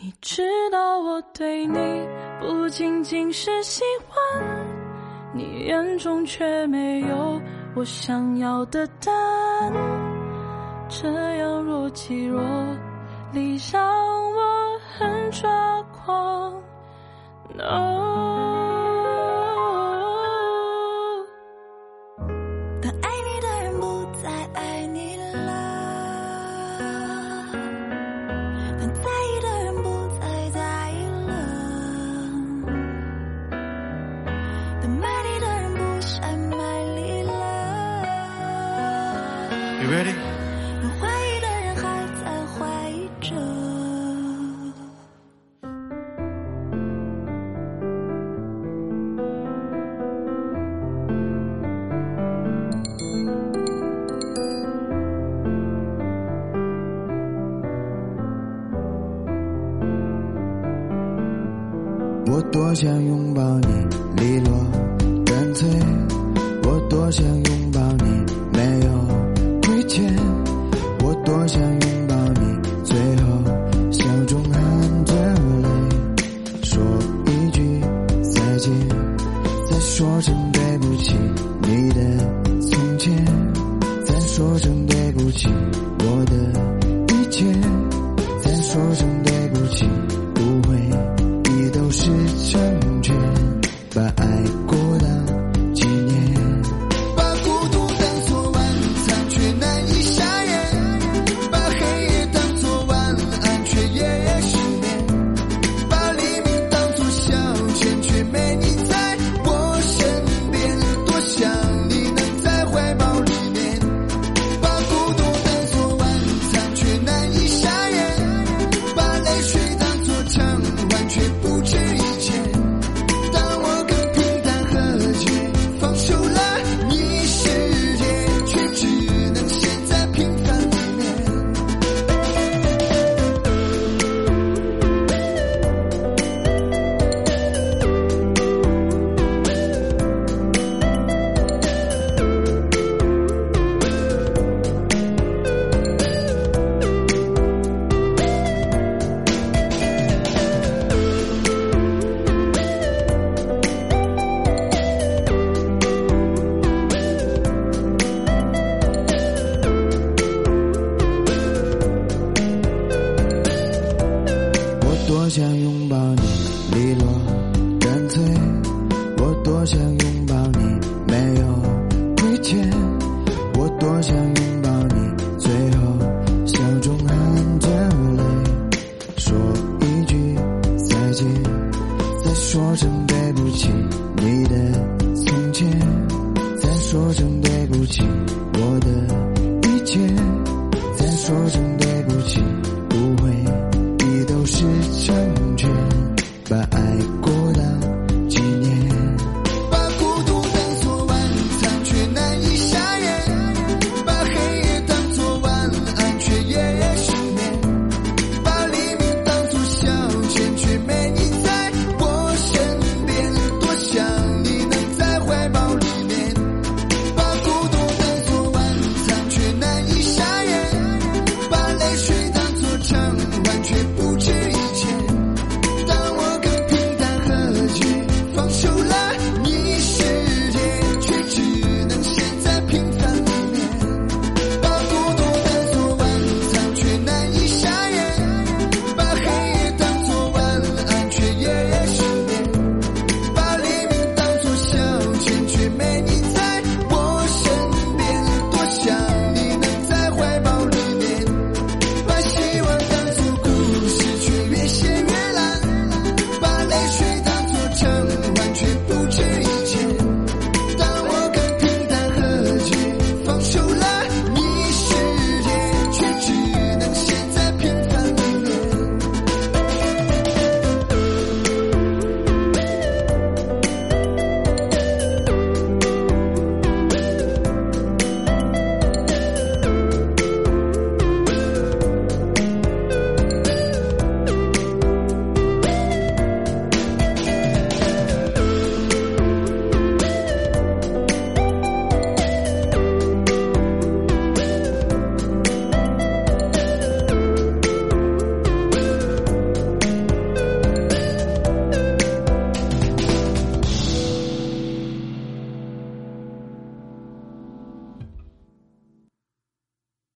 你知道我对你不仅仅是喜欢，你眼中却没有我想要的答案。这样若即若离，让我很抓狂。No。Ready？当怀疑的人还在怀疑着。我多想拥抱你，利落干脆。我多想不起，我的一切，再说声对不起，不会。你都是成全，把爱过的多想拥抱你，利落干脆。我多想拥抱你，没有亏欠。我多想拥抱你，最后笑中含着泪，说一句再见，再说声对不起，你的从前，再说声对不起，我的一切，再说声对不起。